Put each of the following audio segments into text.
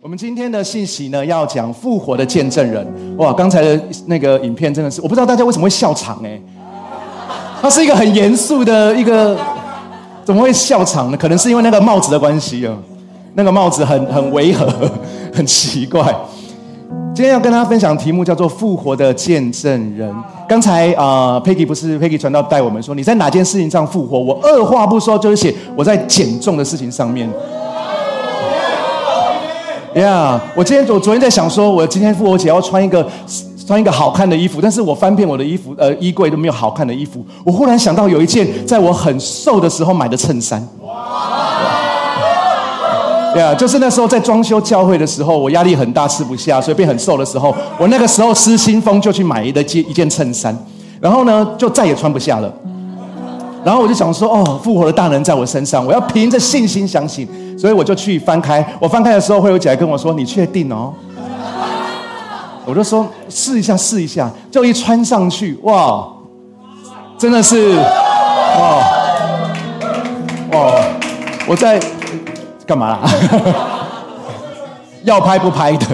我们今天的信息呢，要讲复活的见证人。哇，刚才的那个影片真的是，我不知道大家为什么会笑场哎。它是一个很严肃的一个，怎么会笑场呢？可能是因为那个帽子的关系啊，那个帽子很很违和，很奇怪。今天要跟大家分享题目叫做复活的见证人。刚才啊，Peggy 不是 Peggy 传道带我们说，你在哪件事情上复活？我二话不说就是写我在减重的事情上面。呀，我今天我昨天在想说，我今天复活节要穿一个穿一个好看的衣服，但是我翻遍我的衣服呃衣柜都没有好看的衣服。我忽然想到有一件在我很瘦的时候买的衬衫。呀，就是那时候在装修教会的时候，我压力很大吃不下，所以变很瘦的时候，我那个时候失心疯就去买一件一件衬衫，然后呢就再也穿不下了。然后我就想说，哦，复活的大能在我身上，我要凭着信心相信。所以我就去翻开，我翻开的时候会有姐跟我说：“你确定哦？”我就说：“试一下，试一下。”就一穿上去，哇，真的是，哇，哇，我在干嘛啦？要拍不拍的？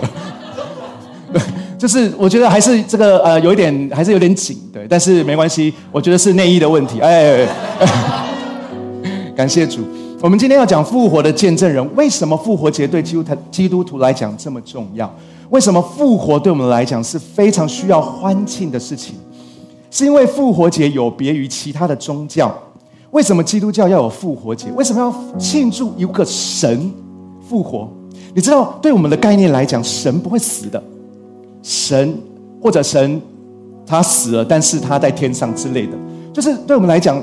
就是我觉得还是这个呃有一点还是有点紧，对，但是没关系，我觉得是内衣的问题。哎，感谢主。我们今天要讲复活的见证人，为什么复活节对基督徒基督徒来讲这么重要？为什么复活对我们来讲是非常需要欢庆的事情？是因为复活节有别于其他的宗教。为什么基督教要有复活节？为什么要庆祝一个神复活？你知道，对我们的概念来讲，神不会死的，神或者神他死了，但是他在天上之类的，就是对我们来讲。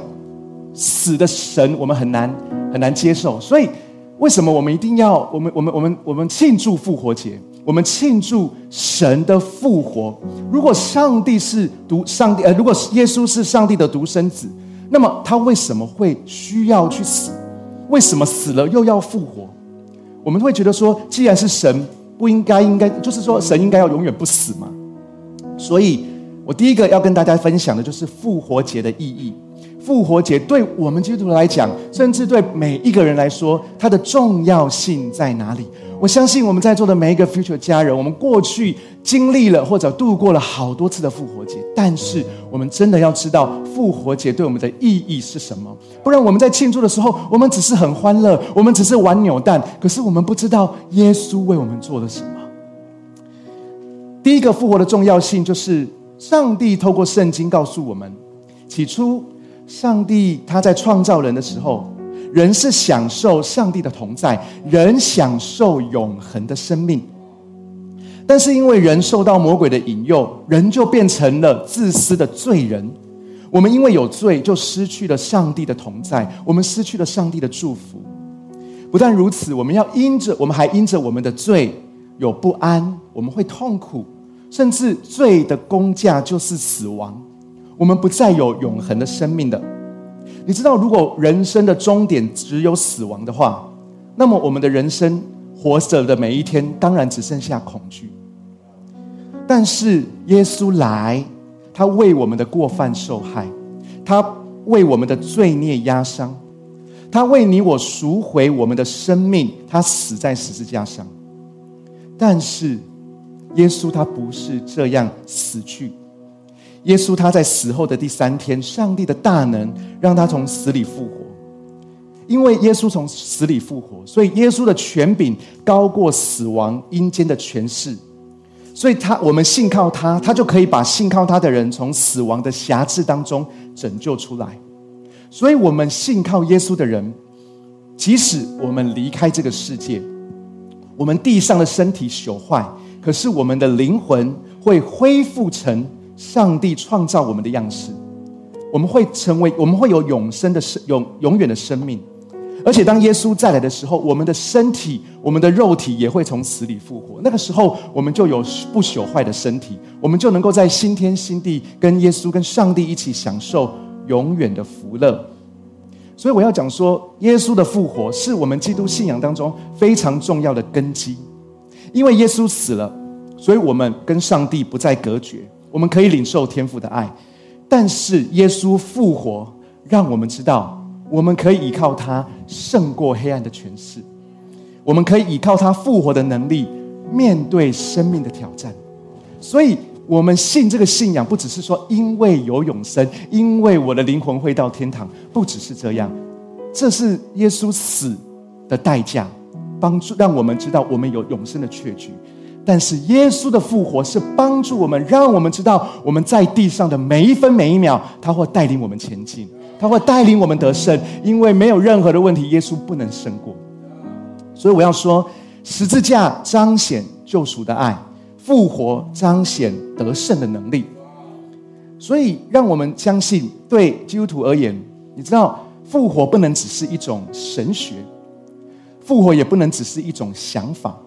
死的神，我们很难很难接受，所以为什么我们一定要我们我们我们我们庆祝复活节？我们庆祝神的复活。如果上帝是独上帝，呃，如果耶稣是上帝的独生子，那么他为什么会需要去死？为什么死了又要复活？我们会觉得说，既然是神，不应该应该就是说神应该要永远不死嘛？所以我第一个要跟大家分享的就是复活节的意义。复活节对我们基督徒来讲，甚至对每一个人来说，它的重要性在哪里？我相信我们在座的每一个 future 家人，我们过去经历了或者度过了好多次的复活节，但是我们真的要知道复活节对我们的意义是什么？不然我们在庆祝的时候，我们只是很欢乐，我们只是玩扭蛋，可是我们不知道耶稣为我们做了什么。第一个复活的重要性，就是上帝透过圣经告诉我们，起初。上帝他在创造人的时候，人是享受上帝的同在，人享受永恒的生命。但是因为人受到魔鬼的引诱，人就变成了自私的罪人。我们因为有罪，就失去了上帝的同在，我们失去了上帝的祝福。不但如此，我们要因着我们还因着我们的罪有不安，我们会痛苦，甚至罪的工价就是死亡。我们不再有永恒的生命的，你知道，如果人生的终点只有死亡的话，那么我们的人生活着的每一天，当然只剩下恐惧。但是耶稣来，他为我们的过犯受害，他为我们的罪孽压伤，他为你我赎回我们的生命，他死在十字架上。但是耶稣他不是这样死去。耶稣他在死后的第三天，上帝的大能让他从死里复活。因为耶稣从死里复活，所以耶稣的权柄高过死亡阴间的权势。所以他我们信靠他，他就可以把信靠他的人从死亡的辖制当中拯救出来。所以我们信靠耶稣的人，即使我们离开这个世界，我们地上的身体朽坏，可是我们的灵魂会恢复成。上帝创造我们的样式，我们会成为，我们会有永生的生，永永远的生命。而且当耶稣再来的时候，我们的身体，我们的肉体也会从死里复活。那个时候，我们就有不朽坏的身体，我们就能够在新天新地跟耶稣、跟上帝一起享受永远的福乐。所以我要讲说，耶稣的复活是我们基督信仰当中非常重要的根基。因为耶稣死了，所以我们跟上帝不再隔绝。我们可以领受天父的爱，但是耶稣复活，让我们知道我们可以依靠他胜过黑暗的权势。我们可以依靠他复活的能力，面对生命的挑战。所以，我们信这个信仰，不只是说因为有永生，因为我的灵魂会到天堂，不只是这样。这是耶稣死的代价，帮助让我们知道我们有永生的确据。但是，耶稣的复活是帮助我们，让我们知道我们在地上的每一分每一秒，他会带领我们前进，他会带领我们得胜。因为没有任何的问题，耶稣不能胜过。所以我要说，十字架彰显救赎的爱，复活彰显得胜的能力。所以，让我们相信，对基督徒而言，你知道，复活不能只是一种神学，复活也不能只是一种想法。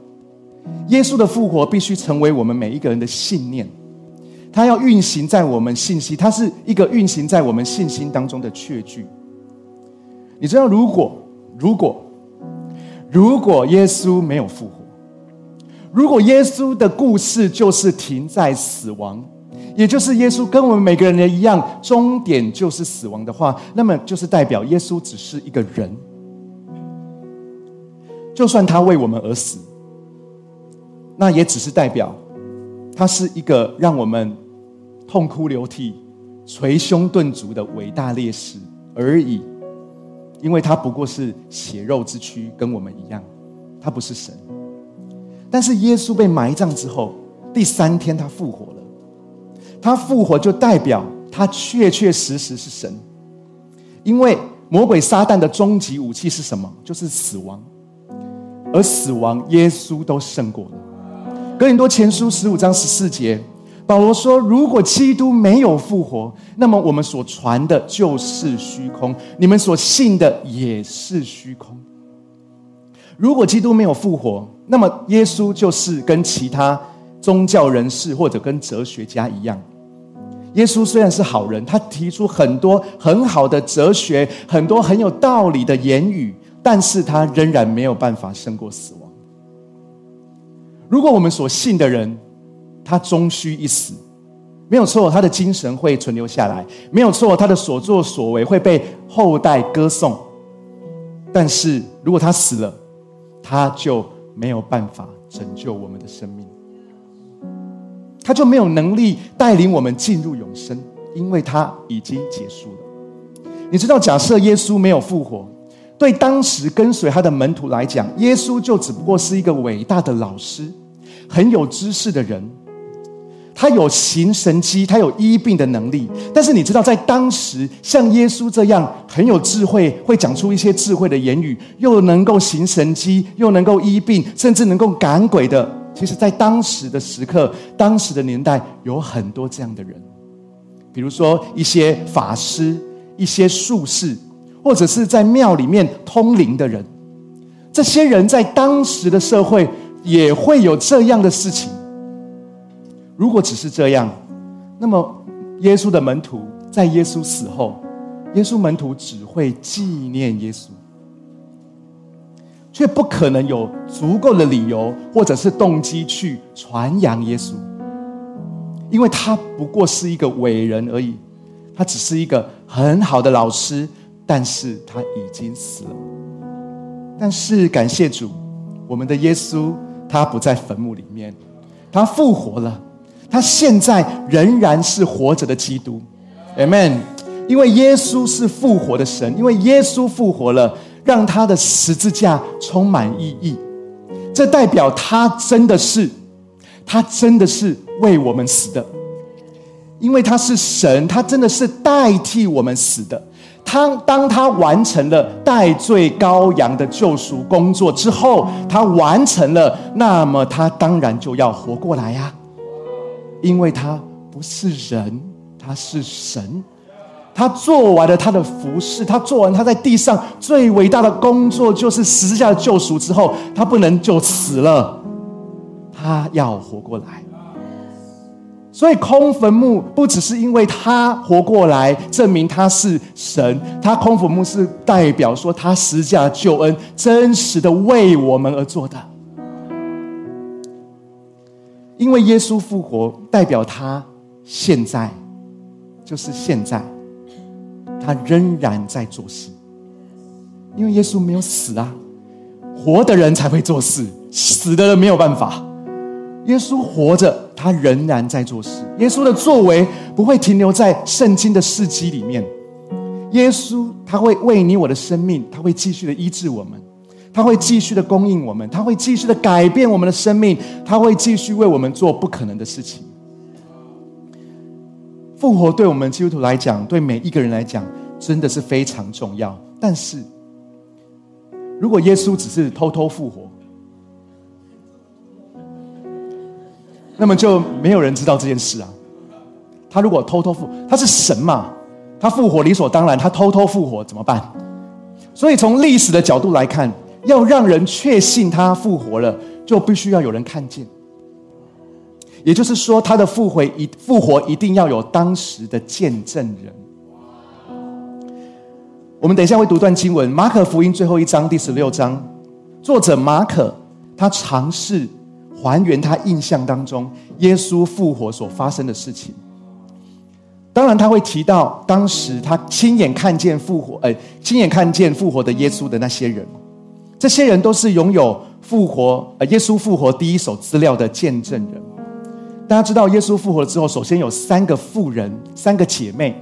耶稣的复活必须成为我们每一个人的信念，它要运行在我们信息，它是一个运行在我们信心当中的确据。你知道，如果如果。如果耶稣没有复活，如果耶稣的故事就是停在死亡，也就是耶稣跟我们每个人的一样，终点就是死亡的话，那么就是代表耶稣只是一个人。就算他为我们而死，那也只是代表他是一个让我们痛哭流涕、捶胸顿足的伟大烈士而已。因为他不过是血肉之躯，跟我们一样，他不是神。但是耶稣被埋葬之后，第三天他复活了。他复活就代表他确确实实是神。因为魔鬼撒旦的终极武器是什么？就是死亡。而死亡，耶稣都胜过了。哥林多前书十五章十四节。保罗说：“如果基督没有复活，那么我们所传的就是虚空，你们所信的也是虚空。如果基督没有复活，那么耶稣就是跟其他宗教人士或者跟哲学家一样。耶稣虽然是好人，他提出很多很好的哲学，很多很有道理的言语，但是他仍然没有办法胜过死亡。如果我们所信的人，他终须一死，没有错，他的精神会存留下来，没有错，他的所作所为会被后代歌颂。但是如果他死了，他就没有办法拯救我们的生命，他就没有能力带领我们进入永生，因为他已经结束了。你知道，假设耶稣没有复活，对当时跟随他的门徒来讲，耶稣就只不过是一个伟大的老师，很有知识的人。他有行神机，他有医病的能力。但是你知道，在当时像耶稣这样很有智慧，会讲出一些智慧的言语，又能够行神机，又能够医病，甚至能够赶鬼的，其实，在当时的时刻、当时的年代，有很多这样的人。比如说一些法师、一些术士，或者是在庙里面通灵的人，这些人在当时的社会也会有这样的事情。如果只是这样，那么耶稣的门徒在耶稣死后，耶稣门徒只会纪念耶稣，却不可能有足够的理由或者是动机去传扬耶稣，因为他不过是一个伟人而已，他只是一个很好的老师，但是他已经死了。但是感谢主，我们的耶稣他不在坟墓里面，他复活了。他现在仍然是活着的基督，Amen。因为耶稣是复活的神，因为耶稣复活了，让他的十字架充满意义。这代表他真的是，他真的是为我们死的。因为他是神，他真的是代替我们死的。他当他完成了代罪羔羊的救赎工作之后，他完成了，那么他当然就要活过来呀。因为他不是人，他是神。他做完了他的服饰，他做完他在地上最伟大的工作，就是十字架的救赎之后，他不能就死了，他要活过来。所以空坟墓不只是因为他活过来，证明他是神，他空坟墓是代表说他十架救恩真实的为我们而做的。因为耶稣复活，代表他现在就是现在，他仍然在做事。因为耶稣没有死啊，活的人才会做事，死的人没有办法。耶稣活着，他仍然在做事。耶稣的作为不会停留在圣经的事迹里面。耶稣他会为你我的生命，他会继续的医治我们，他会继续的供应我们，他会继续的改变我们的生命，他会继续为我们做不可能的事情。复活对我们基督徒来讲，对每一个人来讲，真的是非常重要。但是，如果耶稣只是偷偷复活，那么就没有人知道这件事啊。他如果偷偷复，他是神嘛？他复活理所当然，他偷偷复活怎么办？所以从历史的角度来看，要让人确信他复活了，就必须要有人看见。也就是说，他的复活一复活一定要有当时的见证人。我们等一下会读段经文，《马可福音》最后一章第十六章，作者马可他尝试还原他印象当中耶稣复活所发生的事情。当然，他会提到当时他亲眼看见复活，呃，亲眼看见复活的耶稣的那些人，这些人都是拥有复活，呃，耶稣复活第一手资料的见证人。大家知道，耶稣复活了之后，首先有三个妇人，三个姐妹，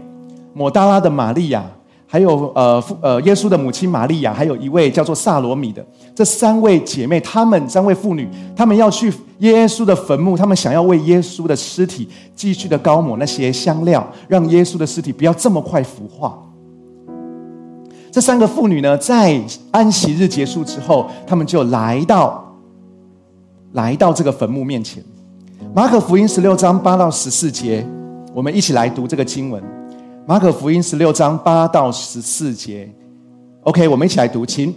抹大拉的玛利亚。还有呃，父呃，耶稣的母亲玛利亚，还有一位叫做萨罗米的，这三位姐妹，她们三位妇女，她们要去耶稣的坟墓，她们想要为耶稣的尸体继续的高抹那些香料，让耶稣的尸体不要这么快腐化。这三个妇女呢，在安息日结束之后，她们就来到来到这个坟墓面前。马可福音十六章八到十四节，我们一起来读这个经文。马可福音十六章八到十四节，OK，我们一起来读，请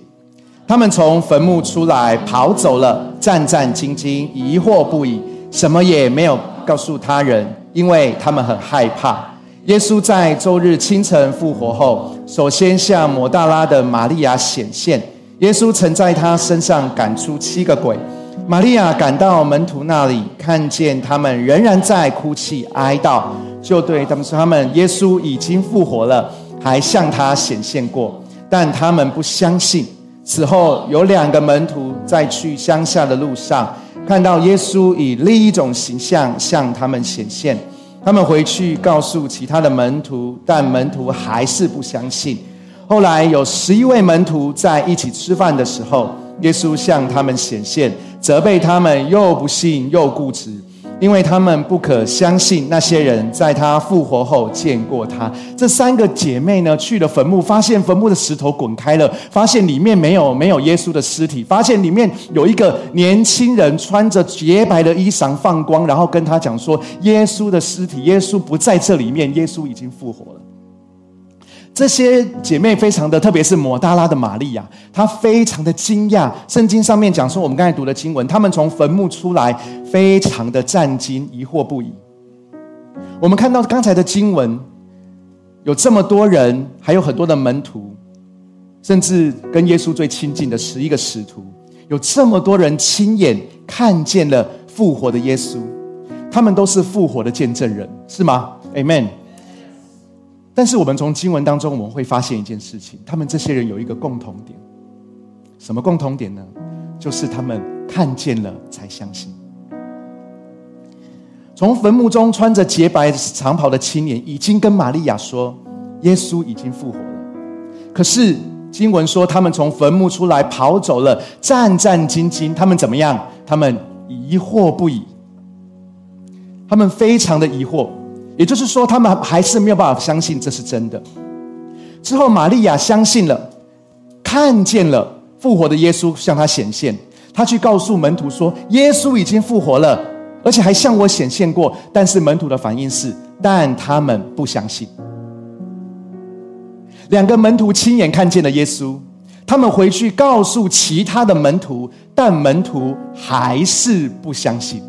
他们从坟墓出来，跑走了，战战兢兢，疑惑不已，什么也没有告诉他人，因为他们很害怕。耶稣在周日清晨复活后，首先向摩大拉的玛利亚显现，耶稣曾在他身上赶出七个鬼。玛利亚赶到门徒那里，看见他们仍然在哭泣哀悼，就对他们说：“他们耶稣已经复活了，还向他显现过，但他们不相信。”此后有两个门徒在去乡下的路上，看到耶稣以另一种形象向他们显现，他们回去告诉其他的门徒，但门徒还是不相信。后来有十一位门徒在一起吃饭的时候，耶稣向他们显现。责备他们又不信又固执，因为他们不可相信那些人在他复活后见过他。这三个姐妹呢，去了坟墓，发现坟墓的石头滚开了，发现里面没有没有耶稣的尸体，发现里面有一个年轻人穿着洁白的衣裳放光，然后跟他讲说：耶稣的尸体，耶稣不在这里面，耶稣已经复活了。这些姐妹非常的，特别是抹大拉的玛利亚，她非常的惊讶。圣经上面讲说，我们刚才读的经文，他们从坟墓出来，非常的震惊，疑惑不已。我们看到刚才的经文，有这么多人，还有很多的门徒，甚至跟耶稣最亲近的十一个使徒，有这么多人亲眼看见了复活的耶稣，他们都是复活的见证人，是吗？Amen。但是我们从经文当中，我们会发现一件事情：他们这些人有一个共同点，什么共同点呢？就是他们看见了才相信。从坟墓中穿着洁白长袍的青年已经跟玛利亚说，耶稣已经复活了。可是经文说，他们从坟墓出来跑走了，战战兢兢。他们怎么样？他们疑惑不已，他们非常的疑惑。也就是说，他们还是没有办法相信这是真的。之后，玛利亚相信了，看见了复活的耶稣向他显现，他去告诉门徒说：“耶稣已经复活了，而且还向我显现过。”但是门徒的反应是，但他们不相信。两个门徒亲眼看见了耶稣，他们回去告诉其他的门徒，但门徒还是不相信。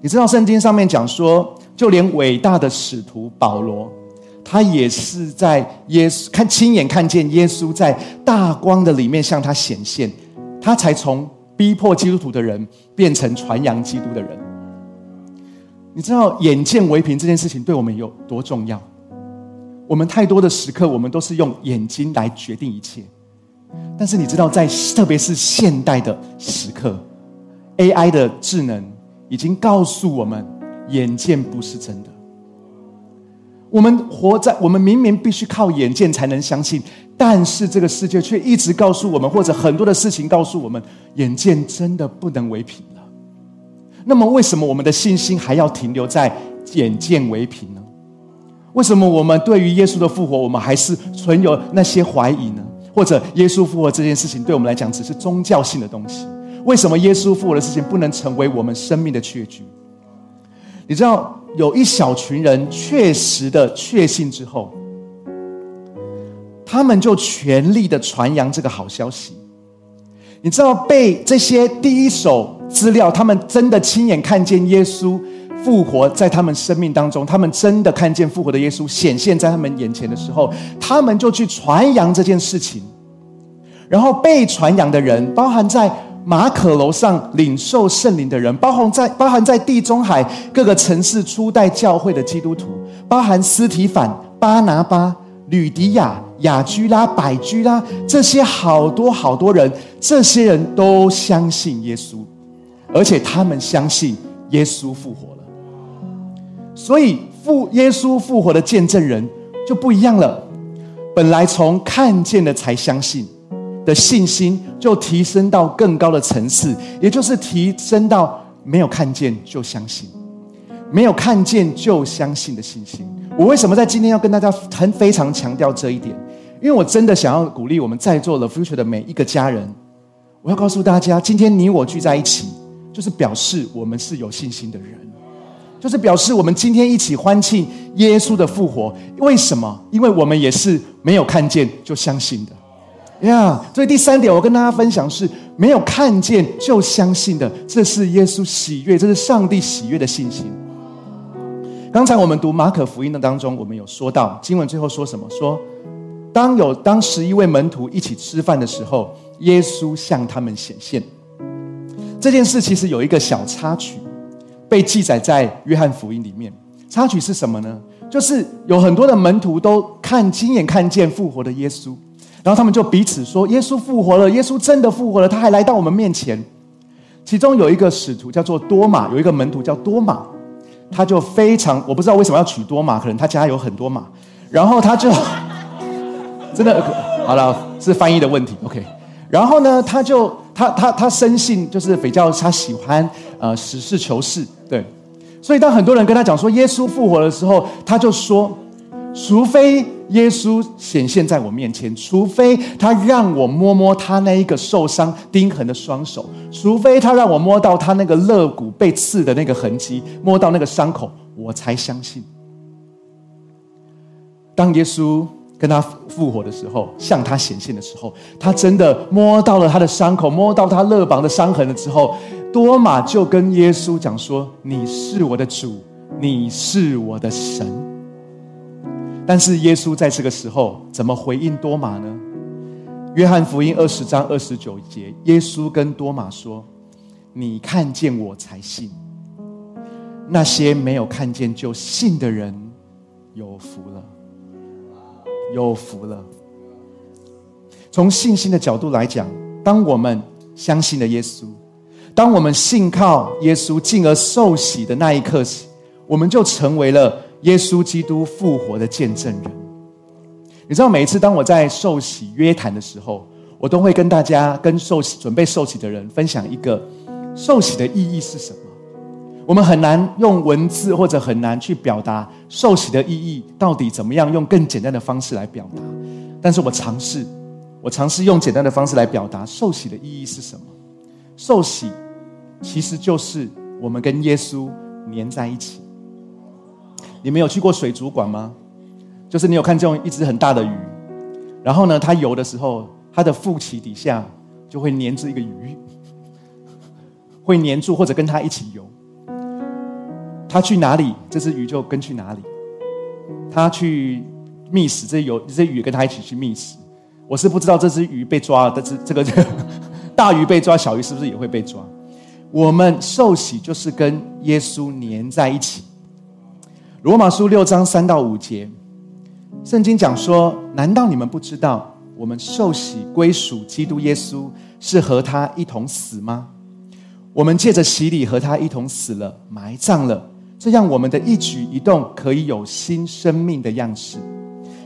你知道圣经上面讲说。就连伟大的使徒保罗，他也是在耶稣看亲眼看见耶稣在大光的里面向他显现，他才从逼迫基督徒的人变成传扬基督的人。你知道眼见为凭这件事情对我们有多重要？我们太多的时刻，我们都是用眼睛来决定一切。但是你知道，在特别是现代的时刻，AI 的智能已经告诉我们，眼见不是真的。我们活在我们明明必须靠眼见才能相信，但是这个世界却一直告诉我们，或者很多的事情告诉我们，眼见真的不能为凭了。那么，为什么我们的信心还要停留在眼见为凭呢？为什么我们对于耶稣的复活，我们还是存有那些怀疑呢？或者，耶稣复活这件事情对我们来讲只是宗教性的东西？为什么耶稣复活的事情不能成为我们生命的确据？你知道？有一小群人确实的确信之后，他们就全力的传扬这个好消息。你知道，被这些第一手资料，他们真的亲眼看见耶稣复活在他们生命当中，他们真的看见复活的耶稣显现在他们眼前的时候，他们就去传扬这件事情。然后被传扬的人，包含在。马可楼上领受圣灵的人，包含在包含在地中海各个城市初代教会的基督徒，包含斯提凡、巴拿巴、吕迪亚、雅居拉、百居拉这些好多好多人，这些人都相信耶稣，而且他们相信耶稣复活了。所以复耶稣复活的见证人就不一样了，本来从看见了才相信。的信心就提升到更高的层次，也就是提升到没有看见就相信，没有看见就相信的信心。我为什么在今天要跟大家很非常强调这一点？因为我真的想要鼓励我们在座的 future 的每一个家人，我要告诉大家，今天你我聚在一起，就是表示我们是有信心的人，就是表示我们今天一起欢庆耶稣的复活。为什么？因为我们也是没有看见就相信的。呀，所以第三点，我跟大家分享是没有看见就相信的，这是耶稣喜悦，这是上帝喜悦的信心。刚才我们读马可福音的当中，我们有说到经文最后说什么？说当有当十一位门徒一起吃饭的时候，耶稣向他们显现。这件事其实有一个小插曲，被记载在约翰福音里面。插曲是什么呢？就是有很多的门徒都看亲眼看见复活的耶稣。然后他们就彼此说：“耶稣复活了，耶稣真的复活了，他还来到我们面前。”其中有一个使徒叫做多马，有一个门徒叫多马，他就非常我不知道为什么要取多马，可能他家有很多马。然后他就 真的好了，是翻译的问题。OK，然后呢，他就他他他深信就是比较他喜欢呃实事求是，对。所以当很多人跟他讲说耶稣复活的时候，他就说。除非耶稣显现在我面前，除非他让我摸摸他那一个受伤钉痕的双手，除非他让我摸到他那个肋骨被刺的那个痕迹，摸到那个伤口，我才相信。当耶稣跟他复活的时候，向他显现的时候，他真的摸到了他的伤口，摸到他肋膀的伤痕了之后，多马就跟耶稣讲说：“你是我的主，你是我的神。”但是耶稣在这个时候怎么回应多马呢？约翰福音二十章二十九节，耶稣跟多马说：“你看见我才信，那些没有看见就信的人有福了，有福了。”从信心的角度来讲，当我们相信了耶稣，当我们信靠耶稣，进而受洗的那一刻起，我们就成为了。耶稣基督复活的见证人，你知道，每一次当我在受洗约谈的时候，我都会跟大家、跟受洗准备受洗的人分享一个受洗的意义是什么。我们很难用文字或者很难去表达受洗的意义到底怎么样，用更简单的方式来表达。但是我尝试，我尝试用简单的方式来表达受洗的意义是什么。受洗其实就是我们跟耶稣粘在一起。你们有去过水族馆吗？就是你有看这种一只很大的鱼，然后呢，它游的时候，它的腹鳍底下就会粘住一个鱼，会粘住或者跟它一起游。它去哪里，这只鱼就跟去哪里。它去觅食，这有这鱼跟它一起去觅食。我是不知道这只鱼被抓了，但是这个这个 大鱼被抓，小鱼是不是也会被抓？我们受洗就是跟耶稣粘在一起。罗马书六章三到五节，圣经讲说：难道你们不知道，我们受洗归属基督耶稣，是和他一同死吗？我们借着洗礼和他一同死了，埋葬了，这样我们的一举一动可以有新生命的样式，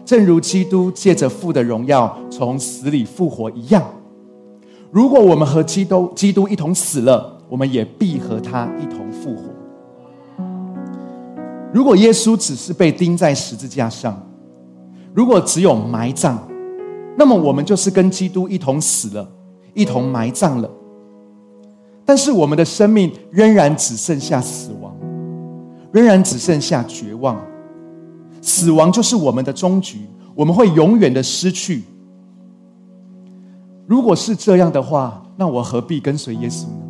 正如基督借着父的荣耀从死里复活一样。如果我们和基督基督一同死了，我们也必和他一同复活。如果耶稣只是被钉在十字架上，如果只有埋葬，那么我们就是跟基督一同死了，一同埋葬了。但是我们的生命仍然只剩下死亡，仍然只剩下绝望。死亡就是我们的终局，我们会永远的失去。如果是这样的话，那我何必跟随耶稣呢？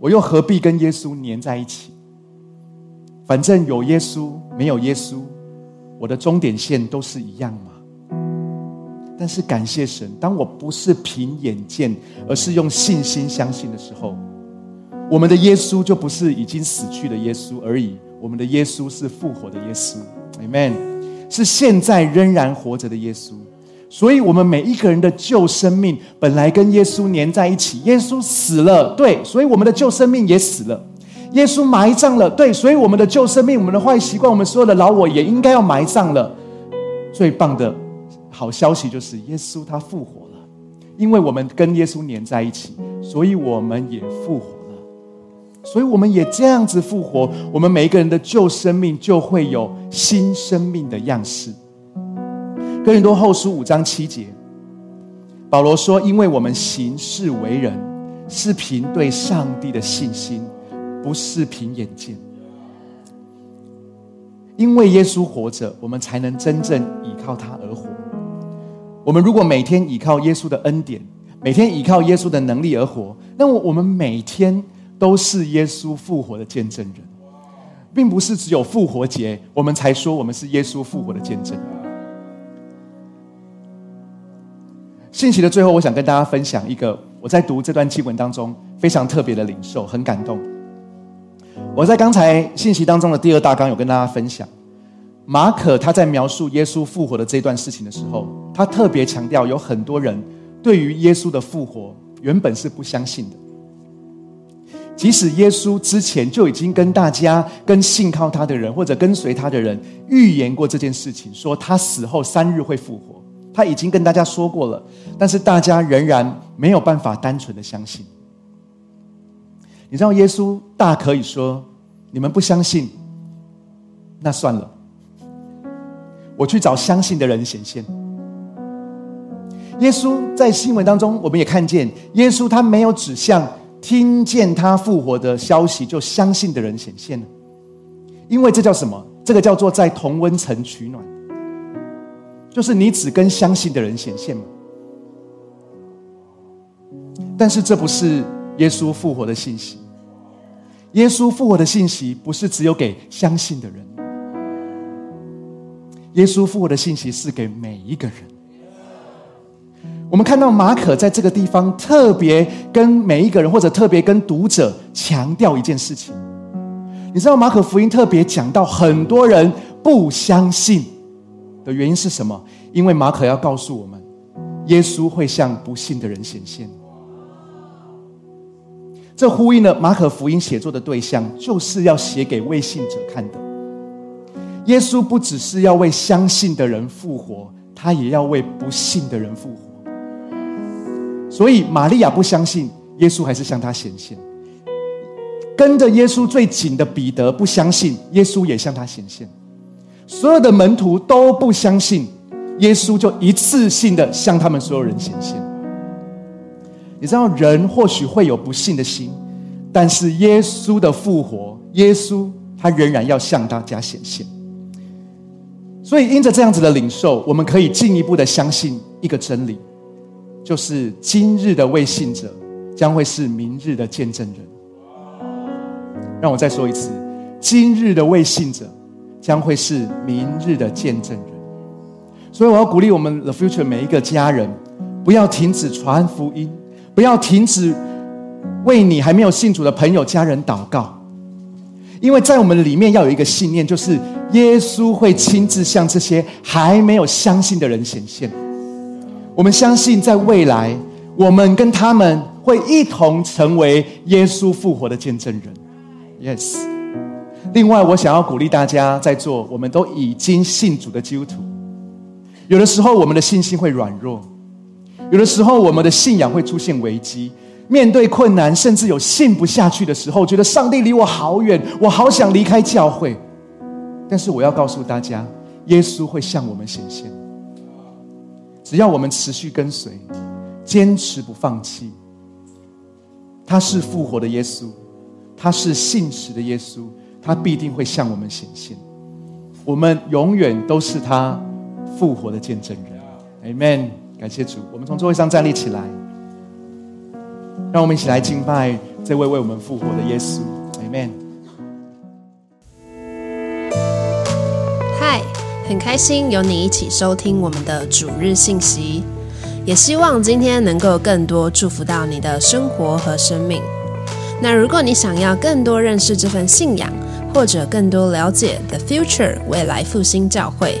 我又何必跟耶稣粘在一起？反正有耶稣，没有耶稣，我的终点线都是一样嘛。但是感谢神，当我不是凭眼见，而是用信心相信的时候，我们的耶稣就不是已经死去的耶稣而已，我们的耶稣是复活的耶稣，Amen，是现在仍然活着的耶稣。所以，我们每一个人的旧生命本来跟耶稣粘在一起，耶稣死了，对，所以我们的旧生命也死了。耶稣埋葬了，对，所以我们的旧生命、我们的坏习惯、我们所有的老我也应该要埋葬了。最棒的好消息就是，耶稣他复活了，因为我们跟耶稣连在一起，所以我们也复活了。所以我们也这样子复活，我们每一个人的旧生命就会有新生命的样式。哥林多后书五章七节，保罗说：“因为我们行事为人，是凭对上帝的信心。”不是凭眼见，因为耶稣活着，我们才能真正依靠他而活。我们如果每天依靠耶稣的恩典，每天依靠耶稣的能力而活，那么我们每天都是耶稣复活的见证人，并不是只有复活节我们才说我们是耶稣复活的见证。信息的最后，我想跟大家分享一个我在读这段经文当中非常特别的领受，很感动。我在刚才信息当中的第二大纲有跟大家分享，马可他在描述耶稣复活的这段事情的时候，他特别强调有很多人对于耶稣的复活原本是不相信的，即使耶稣之前就已经跟大家、跟信靠他的人或者跟随他的人预言过这件事情，说他死后三日会复活，他已经跟大家说过了，但是大家仍然没有办法单纯的相信。你知道耶稣大可以说：“你们不相信，那算了，我去找相信的人显现。”耶稣在新闻当中，我们也看见耶稣他没有指向听见他复活的消息就相信的人显现了，因为这叫什么？这个叫做在同温层取暖，就是你只跟相信的人显现嘛。但是这不是。耶稣复活的信息，耶稣复活的信息不是只有给相信的人，耶稣复活的信息是给每一个人。我们看到马可在这个地方特别跟每一个人，或者特别跟读者强调一件事情。你知道马可福音特别讲到很多人不相信的原因是什么？因为马可要告诉我们，耶稣会向不信的人显现。这呼应了马可福音写作的对象，就是要写给未信者看的。耶稣不只是要为相信的人复活，他也要为不信的人复活。所以，玛利亚不相信，耶稣还是向他显现；跟着耶稣最紧的彼得不相信，耶稣也向他显现。所有的门徒都不相信，耶稣就一次性的向他们所有人显现。你知道，人或许会有不幸的心，但是耶稣的复活，耶稣他仍然要向大家显现。所以，因着这样子的领受，我们可以进一步的相信一个真理，就是今日的未信者将会是明日的见证人。让我再说一次，今日的未信者将会是明日的见证人。所以，我要鼓励我们 The Future 每一个家人，不要停止传福音。不要停止为你还没有信主的朋友、家人祷告，因为在我们里面要有一个信念，就是耶稣会亲自向这些还没有相信的人显现。我们相信在未来，我们跟他们会一同成为耶稣复活的见证人。Yes。另外，我想要鼓励大家，在座我们都已经信主的基督徒，有的时候我们的信心会软弱，有的时候我们的信仰会出现危机，面对困难，甚至有信不下去的时候，觉得上帝离我好远，我好想离开教会。但是我要告诉大家，耶稣会向我们显现。只要我们持续跟随，坚持不放弃，他是复活的耶稣，他是信实的耶稣，他必定会向我们显现。我们永远都是他复活的见证人。Amen。感谢主，我们从座位上站立起来，让我们一起来敬拜这位为我们复活的耶稣。Amen。嗨很开心有你一起收听我们的主日信息，也希望今天能够更多祝福到你的生活和生命。那如果你想要更多认识这份信仰，或者更多了解 The Future 未来复兴教会，